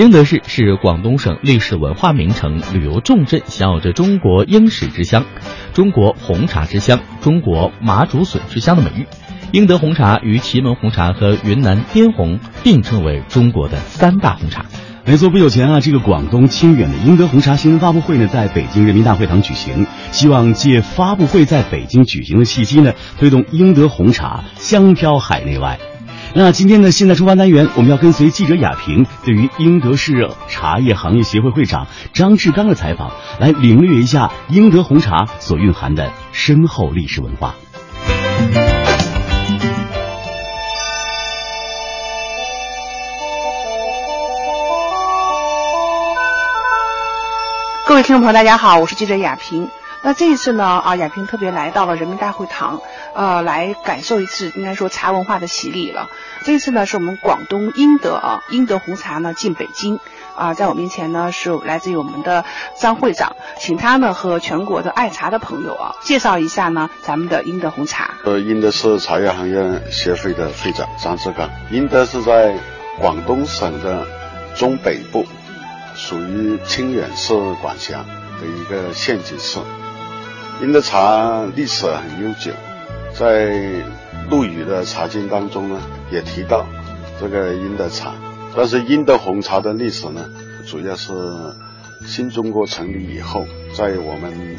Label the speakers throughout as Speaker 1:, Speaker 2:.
Speaker 1: 英德市是广东省历史文化名城、旅游重镇，享有着“中国鹰屎之乡”、“中国红茶之乡”、“中国麻竹笋之乡”的美誉。英德红茶与祁门红茶和云南滇红并称为中国的三大红茶。
Speaker 2: 没错，不久前啊，这个广东清远的英德红茶新闻发布会呢，在北京人民大会堂举行，希望借发布会在北京举行的契机呢，推动英德红茶香飘海内外。那今天的现在出发单元，我们要跟随记者雅萍对于英德市茶叶行业协会会长张志刚的采访，来领略一下英德红茶所蕴含的深厚历史文化。
Speaker 3: 各位听众朋友，大家好，我是记者雅萍。那这一次呢，啊，亚萍特别来到了人民大会堂，呃，来感受一次应该说茶文化的洗礼了。这一次呢，是我们广东英德啊，英德红茶呢进北京，啊，在我面前呢是来自于我们的张会长，请他呢和全国的爱茶的朋友啊介绍一下呢咱们的英德红茶。
Speaker 4: 呃，英德市茶叶行业协会的会长张志刚。英德是在广东省的中北部，属于清远市管辖的一个县级市。英德茶历史很悠久，在陆羽的茶经当中呢，也提到这个英德茶。但是英德红茶的历史呢，主要是新中国成立以后，在我们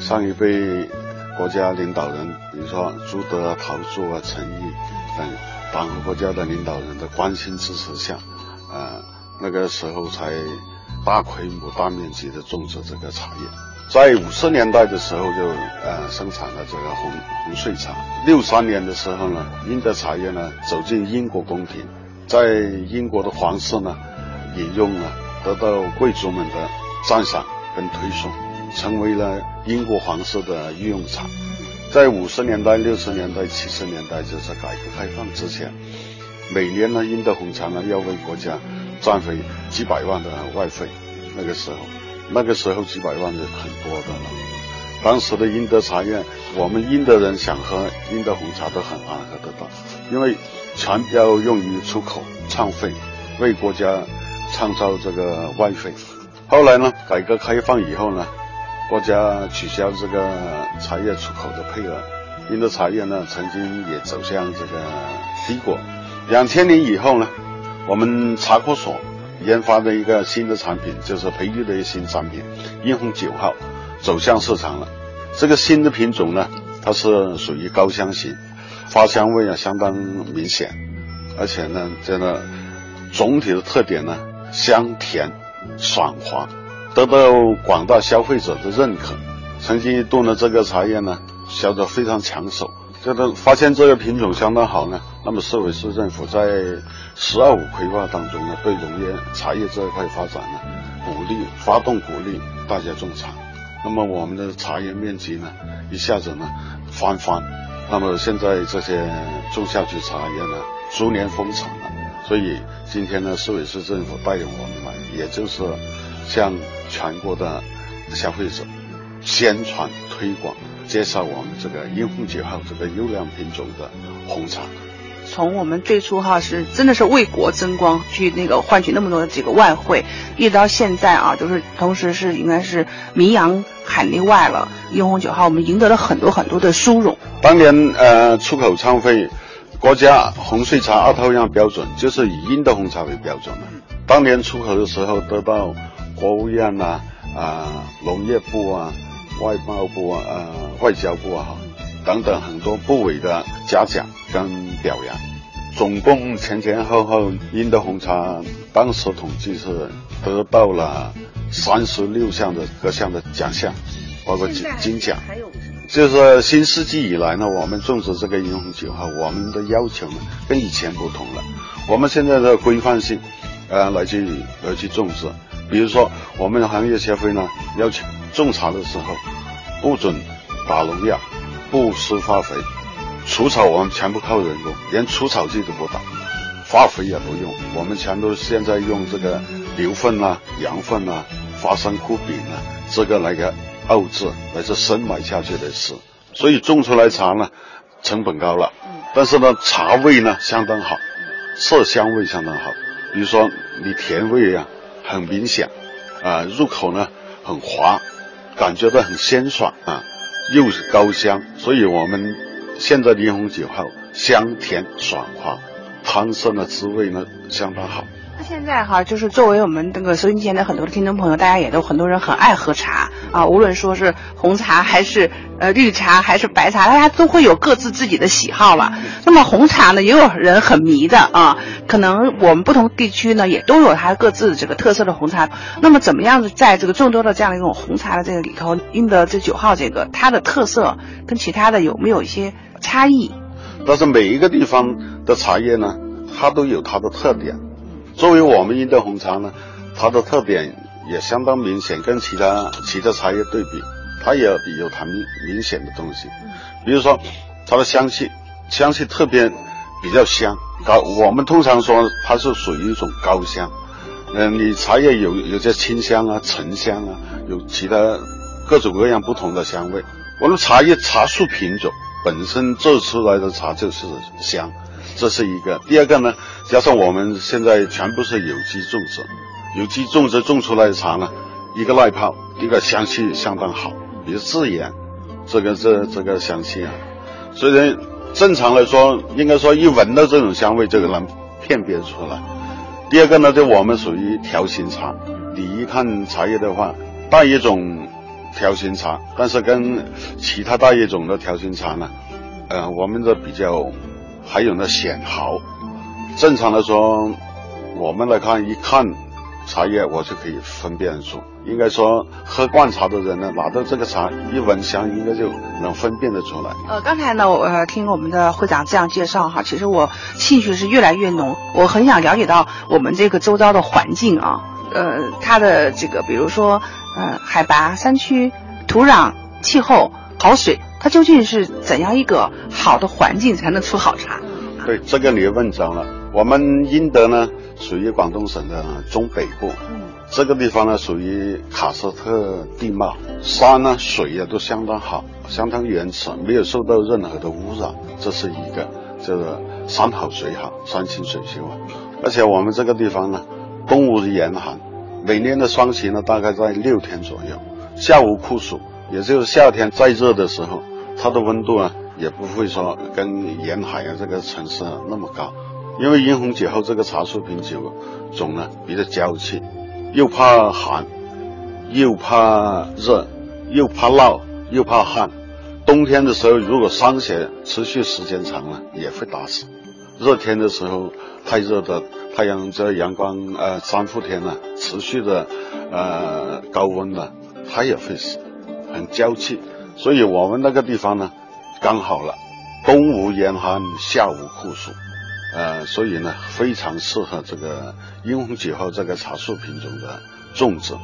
Speaker 4: 上一辈国家领导人，比如说朱德、陶铸啊、陈毅等党和国家的领导人的关心支持下，呃，那个时候才大规模、大面积的种植这个茶叶。在五十年代的时候就呃生产了这个红红穗茶。六三年的时候呢，英德茶叶呢走进英国宫廷，在英国的皇室呢引用了，得到贵族们的赞赏跟推崇，成为了英国皇室的御用茶。在五十年代、六十年代、七十年代，就是改革开放之前，每年呢英德红茶呢要为国家赚回几百万的外汇，那个时候。那个时候几百万是很多的了。当时的英德茶叶，我们英德人想喝英德红茶都很难喝得到，因为全要用于出口创费，为国家创造这个外汇。后来呢，改革开放以后呢，国家取消这个茶叶出口的配额，英德茶叶呢曾经也走向这个低谷。两千年以后呢，我们茶科所。研发的一个新的产品，就是培育的一个新产品，英红九号，走向市场了。这个新的品种呢，它是属于高香型，花香味啊相当明显，而且呢，这个总体的特点呢，香甜爽滑，得到广大消费者的认可。曾经一度呢，这个茶叶呢，销得非常抢手。这个发现这个品种相当好呢，那么市委市政府在“十二五”规划当中呢，对农业茶叶这一块发展呢，鼓励发动鼓励大家种茶，那么我们的茶叶面积呢，一下子呢翻番，那么现在这些种下去茶叶呢，逐年丰产了，所以今天呢，市委市政府带领我们，也就是向全国的消费者宣传推广。介绍我们这个英红九号这个优良品种的红茶。
Speaker 3: 从我们最初哈是真的是为国争光，去那个换取那么多的几个外汇，一直到现在啊，就是同时是应该是名扬海内外了。英红九号我们赢得了很多很多的殊荣。
Speaker 4: 当年呃出口创费，国家红穗茶二套样标准就是以英德红茶为标准的。当年出口的时候得到国务院呐啊农业部啊。外贸部啊，呃，外交部啊，等等很多部委的嘉奖跟表扬，总共前前后后，英德红茶当时统计是得到了三十六项的各项的奖项，包括金金奖。就是新世纪以来呢，我们种植这个英红酒哈，我们的要求呢跟以前不同了。我们现在的规范性，呃，来去来去种植，比如说我们行业协会呢要求。种茶的时候，不准打农药，不施化肥，除草我们全部靠人工，连除草剂都不打，化肥也不用，我们全都现在用这个牛粪啊、羊粪啊、花生枯饼啊，这个来个沤制，来是生埋下去的事，所以种出来茶呢，成本高了，但是呢，茶味呢相当好，色香味相当好，比如说你甜味啊很明显，啊入口呢很滑，感觉到很鲜爽啊，又是高香，所以我们现在的樱红酒好香甜爽滑，汤色呢滋味呢相当好。
Speaker 3: 那现在哈，就是作为我们这个收音机前的很多的听众朋友，大家也都很多人很爱喝茶啊，无论说是红茶还是呃绿茶还是白茶，大家都会有各自自己的喜好了。那么红茶呢，也有人很迷的啊，可能我们不同地区呢也都有它各自这个特色的红茶。那么怎么样子在这个众多的这样的一种红茶的这个里头，英德这九号这个它的特色跟其他的有没有一些差异？
Speaker 4: 但是每一个地方的茶叶呢，它都有它的特点。作为我们英德红茶呢，它的特点也相当明显，跟其他其他茶叶对比，它也有它明明显的东西。比如说，它的香气，香气特别比较香高。我们通常说它是属于一种高香。嗯，你茶叶有有些清香啊、沉香啊，有其他各种各样不同的香味。我们茶叶茶树品种本身做出来的茶就是香。这是一个，第二个呢，加上我们现在全部是有机种植，有机种植种出来的茶呢，一个耐泡，一个香气相当好，比如自然，这个这这个香气啊，虽然正常来说，应该说一闻到这种香味就能辨别出来。第二个呢，就我们属于条形茶，你一看茶叶的话，大叶种条形茶，但是跟其他大叶种的条形茶呢，呃，我们的比较。还有呢，显毫。正常来说，我们来看一看茶叶，我就可以分辨出。应该说，喝惯茶的人呢，拿到这个茶一闻香，应该就能分辨得出来。
Speaker 3: 呃，刚才呢，我听我们的会长这样介绍哈，其实我兴趣是越来越浓。我很想了解到我们这个周遭的环境啊，呃，它的这个，比如说，呃，海拔、山区、土壤、气候、好水。它究竟是怎样一个好的环境才能出好茶？
Speaker 4: 对，这个你问着了。我们英德呢，属于广东省的中北部，嗯，这个地方呢属于喀斯特地貌，山呢水也都相当好，相当原始，没有受到任何的污染，这是一个，这个山好水好，山清水秀啊。而且我们这个地方呢，冬无严寒，每年的霜期呢大概在六天左右，夏无酷暑，也就是夏天再热的时候。它的温度啊，也不会说跟沿海啊这个城市那么高，因为殷红酒后这个茶树品酒种呢比较娇气，又怕寒，又怕热，又怕涝，又怕旱。冬天的时候，如果霜雪持续时间长了，也会打死；热天的时候，太热的太阳这阳光呃三伏天呢，持续的呃高温呢，它也会死，很娇气。所以我们那个地方呢，刚好了，冬无严寒，夏无酷暑，呃，所以呢，非常适合这个殷红酒后这个茶树品种的种植。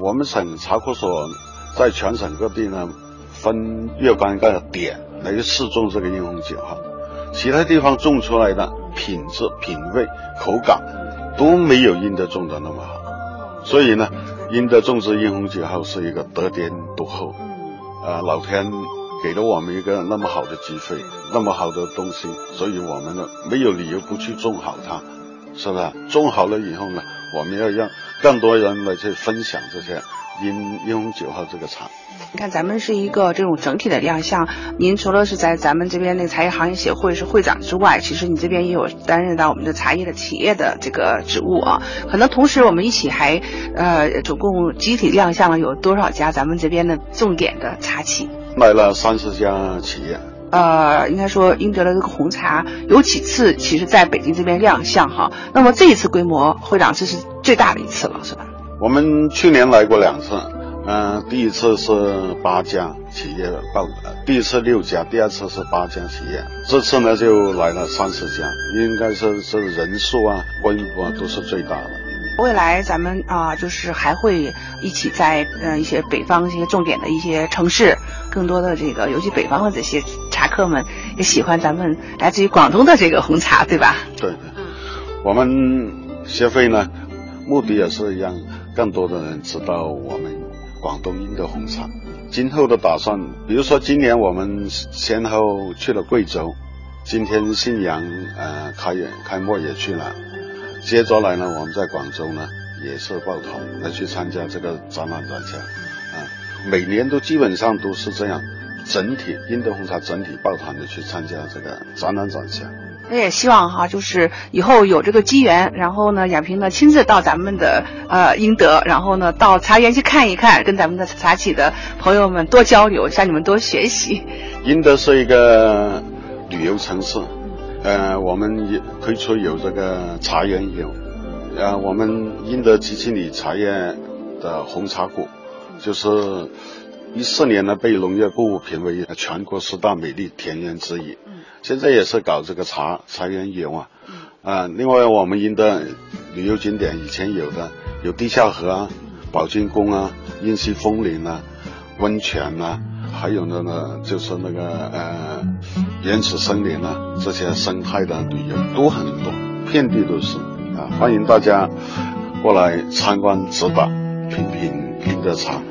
Speaker 4: 我们省茶科所在全省各地呢，分若干个点来试种这个殷红酒哈，其他地方种出来的品质、品味、口感都没有英德种的那么好。所以呢，英德种植殷红酒后是一个得天独厚。啊，老天给了我们一个那么好的机会，那么好的东西，所以我们呢没有理由不去种好它，是不是？种好了以后呢，我们要让更多人来去分享这些英英红九号这个茶。
Speaker 3: 你看，咱们是一个这种整体的亮相。您除了是在咱们这边那个茶叶行业协会是会长之外，其实你这边也有担任到我们的茶叶的企业的这个职务啊。可能同时我们一起还呃，总共集体亮相了有多少家咱们这边的重点的茶企？
Speaker 4: 来了三十家企业。
Speaker 3: 呃，应该说英德的这个红茶有几次其实在北京这边亮相哈。那么这一次规模，会长这是最大的一次了，是吧？
Speaker 4: 我们去年来过两次。嗯，第一次是八家企业报，第一次六家，第二次是八家企业，这次呢就来了三十家，应该是是人数啊、规模啊都是最大的。
Speaker 3: 未来咱们啊，就是还会一起在嗯一些北方一些重点的一些城市，更多的这个尤其北方的这些茶客们也喜欢咱们来自于广东的这个红茶，对吧？
Speaker 4: 对对，我们协会呢，目的也是让更多的人知道我们。广东英德红茶，今后的打算，比如说今年我们先后去了贵州，今天信阳呃开远开幕也去了，接着来呢，我们在广州呢也是抱团来去参加这个展览展销，啊，每年都基本上都是这样，整体英德红茶整体抱团的去参加这个展览展销。
Speaker 3: 我也希望哈，就是以后有这个机缘，然后呢，亚平呢亲自到咱们的呃英德，然后呢到茶园去看一看，跟咱们的茶企的朋友们多交流，向你们多学习。
Speaker 4: 英德是一个旅游城市，呃，我们也推出有这个茶园游，呃，我们英德吉庆里茶叶的红茶谷，就是一四年呢被农业部评为全国十大美丽田园之一。现在也是搞这个茶茶园游啊，啊，另外我们英德旅游景点以前有的有地下河啊、宝金宫啊、英西枫林啊、温泉啊，还有呢呢就是那个呃原始森林啊，这些生态的旅游都很多，遍地都是啊，欢迎大家过来参观指导，品品英德茶。